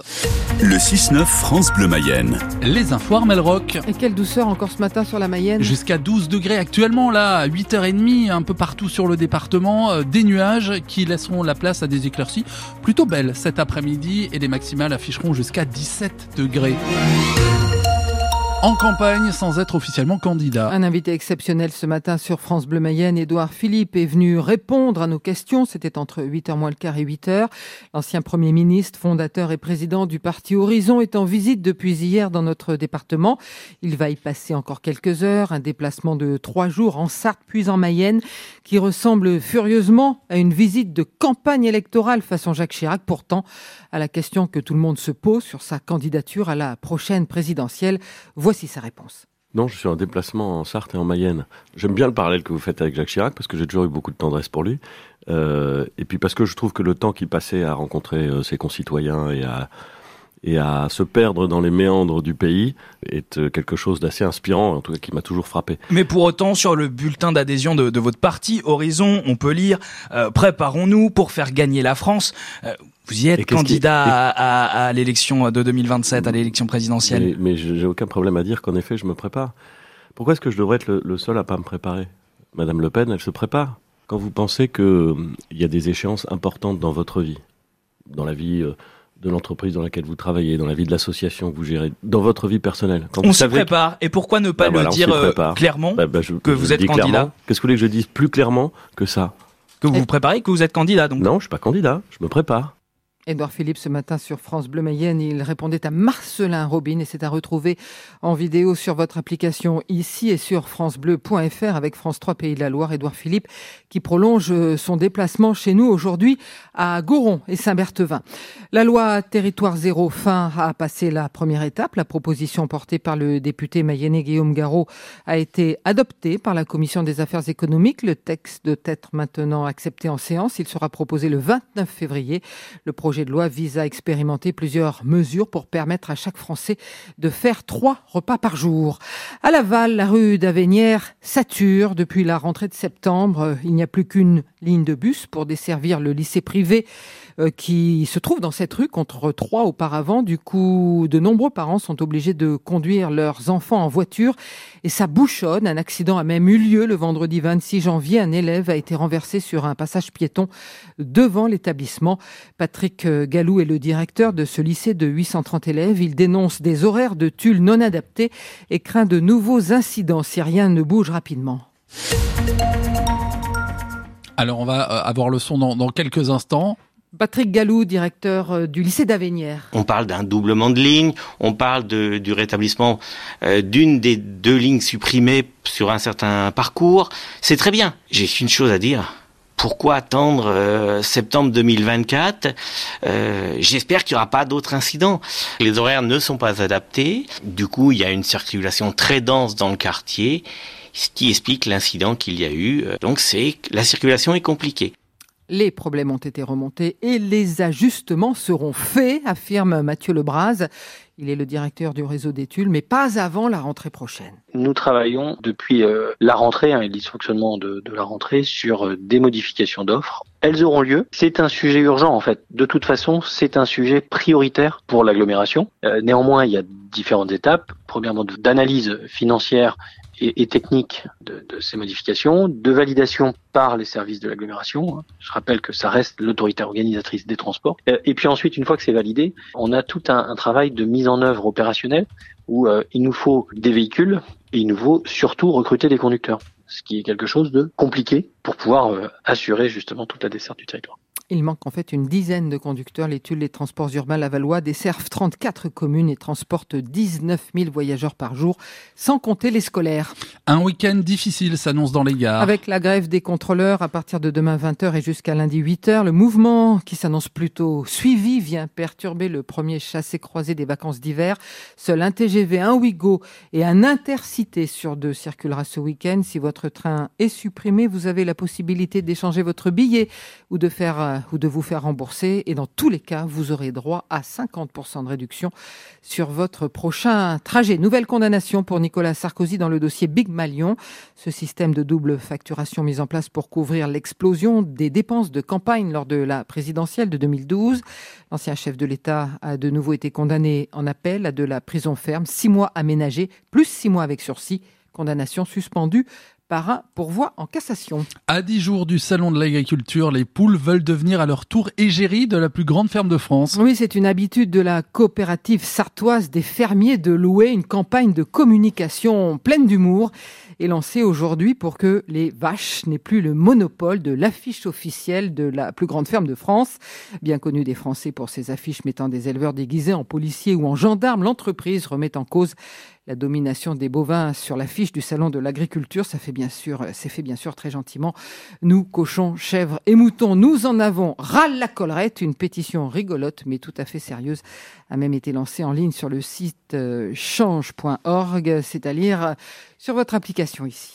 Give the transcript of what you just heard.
8h30. Le 6-9 France Bleu Mayenne. Les infos Armel-Rock. Et quelle douceur encore ce matin sur la Mayenne Jusqu'à 12 degrés actuellement, là, à 8h30, un peu partout sur le département. euh, Des nuages qui laisseront la place à des éclaircies plutôt belles cet après-midi et les maximales afficheront jusqu'à 17 degrés. En campagne sans être officiellement candidat. Un invité exceptionnel ce matin sur France Bleu Mayenne, Édouard Philippe, est venu répondre à nos questions. C'était entre 8h moins le quart et 8h. L'ancien Premier ministre, fondateur et président du parti Horizon est en visite depuis hier dans notre département. Il va y passer encore quelques heures, un déplacement de trois jours en Sarthe puis en Mayenne qui ressemble furieusement à une visite de campagne électorale façon Jacques Chirac. Pourtant, à la question que tout le monde se pose sur sa candidature à la prochaine présidentielle, voici sa réponse. Non, je suis en déplacement en Sarthe et en Mayenne. J'aime bien le parallèle que vous faites avec Jacques Chirac parce que j'ai toujours eu beaucoup de tendresse pour lui. Euh, et puis parce que je trouve que le temps qu'il passait à rencontrer euh, ses concitoyens et à, et à se perdre dans les méandres du pays est euh, quelque chose d'assez inspirant, en tout cas qui m'a toujours frappé. Mais pour autant, sur le bulletin d'adhésion de, de votre parti, Horizon, on peut lire euh, Préparons-nous pour faire gagner la France Euh, Vous y Et êtes qui- candidat à, à- à l'élection de 2027, à l'élection présidentielle. Mais, mais j'ai aucun problème à dire qu'en effet, je me prépare. Pourquoi est-ce que je devrais être le, le seul à pas me préparer? Madame Le Pen, elle se prépare. Quand vous pensez que euh, il y a des échéances importantes dans votre vie, dans la vie de l'entreprise dans laquelle vous travaillez, dans la vie de l'association que vous gérez, dans votre vie personnelle, quand On vous se prépare. Et pourquoi ne pas Bah le voilà, on dire euh, clairement Bah, bah, je- que je vous le êtes candidat Qu'est-ce que vous voulez que je dise plus clairement que ça? Que vous vous préparez, que vous êtes candidat donc. Non, je suis pas candidat, je me prépare. Édouard Philippe, ce matin sur France Bleu Mayenne, il répondait à Marcelin Robin et c'est à retrouver en vidéo sur votre application ici et sur francebleu.fr avec France 3 Pays de la Loire. Édouard Philippe qui prolonge euh, son déplacement chez nous aujourd'hui à Goron et Saint-Berthevin. La loi Territoire Zéro fin a passé la première étape. La proposition portée par le député mayennais Guillaume Garot a été adoptée par la Commission des affaires économiques. Le texte doit être maintenant accepté en séance. Il sera proposé le 29 février. Le projet de loi vise à expérimenter plusieurs mesures pour permettre à chaque Français de faire trois repas par jour. À Laval, la rue d'Avenières sature depuis la rentrée de septembre. Il n'y a plus qu'une ligne de bus pour desservir le lycée privé euh, qui se trouve dans cette rue contre trois auparavant. Du coup, de nombreux parents sont obligés de conduire leurs enfants en voiture et ça bouchonne. Un accident a même eu lieu le vendredi 26 janvier. Un élève a été renversé sur un passage piéton devant l'établissement. Patrick euh, Gallou est le directeur de ce lycée de 830 élèves. Il dénonce des horaires de tulle non adaptés et craint de nouveaux incidents si rien ne bouge rapidement. Alors on va euh, avoir le son dans, dans quelques instants. Patrick Gallou, directeur euh, du lycée d'Avenières. On parle d'un doublement de lignes, on parle de- du rétablissement euh, d'une des deux lignes supprimées sur un certain parcours. C'est très bien. J'ai une chose à dire. Pourquoi attendre euh, septembre 2024 Euh, J'espère qu'il n'y aura pas d'autres incidents. Les horaires ne sont pas adaptés. Du coup, il y a une circulation très dense dans le quartier, ce qui explique l'incident qu'il y a eu. Donc, c'est la circulation est compliquée. Les problèmes ont été remontés et les ajustements seront faits, affirme Mathieu Lebras. Il est le directeur du réseau d'études, mais pas avant la rentrée prochaine. Nous travaillons depuis euh, la rentrée hein, et le dysfonctionnement de, la rentrée sur euh, des modifications d'offres. Elles auront lieu. C'est un sujet urgent en fait. De toute façon, c'est un sujet prioritaire pour l'agglomération. Euh, néanmoins, il y a différentes étapes. Premièrement, d'analyse financière et, technique de, ces modifications, de validation par les services de l'agglomération. hein. Je rappelle que ça reste l'autorité organisatrice des transports. Et puis ensuite, une fois que c'est validé, on a tout un, un travail de mise en œuvre opérationnelle où euh, il nous faut des véhicules et il nous faut surtout recruter des conducteurs, ce qui est quelque chose de compliqué pour pouvoir euh, assurer justement toute la desserte du territoire. Il manque en fait une dizaine de conducteurs. L'étude Les Transports Urbains Lavallois desservent 34 communes et transportent 19 000 voyageurs par jour, sans compter les scolaires. Un week-end difficile s'annonce dans les gares. Avec la grève des contrôleurs à partir de demain 20h et jusqu'à lundi 8h, le mouvement qui s'annonce plutôt suivi vient perturber le premier chassé-croisé des vacances d'hiver. Seul un TGV, un Ouigo et un Intercité sur deux circulera ce week-end. Si votre train est supprimé, vous avez la possibilité d'échanger votre billet ou de faire ou de vous faire rembourser. Et dans tous les cas, vous aurez droit à 50% de réduction sur votre prochain trajet. Nouvelle condamnation pour Nicolas Sarkozy dans le dossier Big Malion. Ce système de double facturation mis en place pour couvrir l'explosion des dépenses de campagne lors de la présidentielle de 2012. L'ancien chef de l'État a de nouveau été condamné en appel à de la prison ferme, six mois aménagés, plus six mois avec sursis. Condamnation suspendue par un pourvoi en cassation. À dix jours du salon de l'agriculture, les poules veulent devenir à leur tour égérie de la plus grande ferme de France. Oui, c'est une habitude de la coopérative sartoise des fermiers de louer une campagne de communication pleine d'humour est lancée aujourd'hui pour que les vaches n'aient plus le monopole de l'affiche officielle de la plus grande ferme de France. Bien connue des Français pour ses affiches mettant des éleveurs déguisés en policiers ou en gendarmes, l'entreprise remet en cause la domination des bovins sur l'affiche du salon de l'agriculture. Ça fait bien sûr, c'est fait bien sûr très gentiment. Nous, cochons, chèvres et moutons, nous en avons ras la collerette. Une pétition rigolote mais tout à fait sérieuse a même été lancée en ligne sur le site change.org, c'est-à-dire sur votre application ici.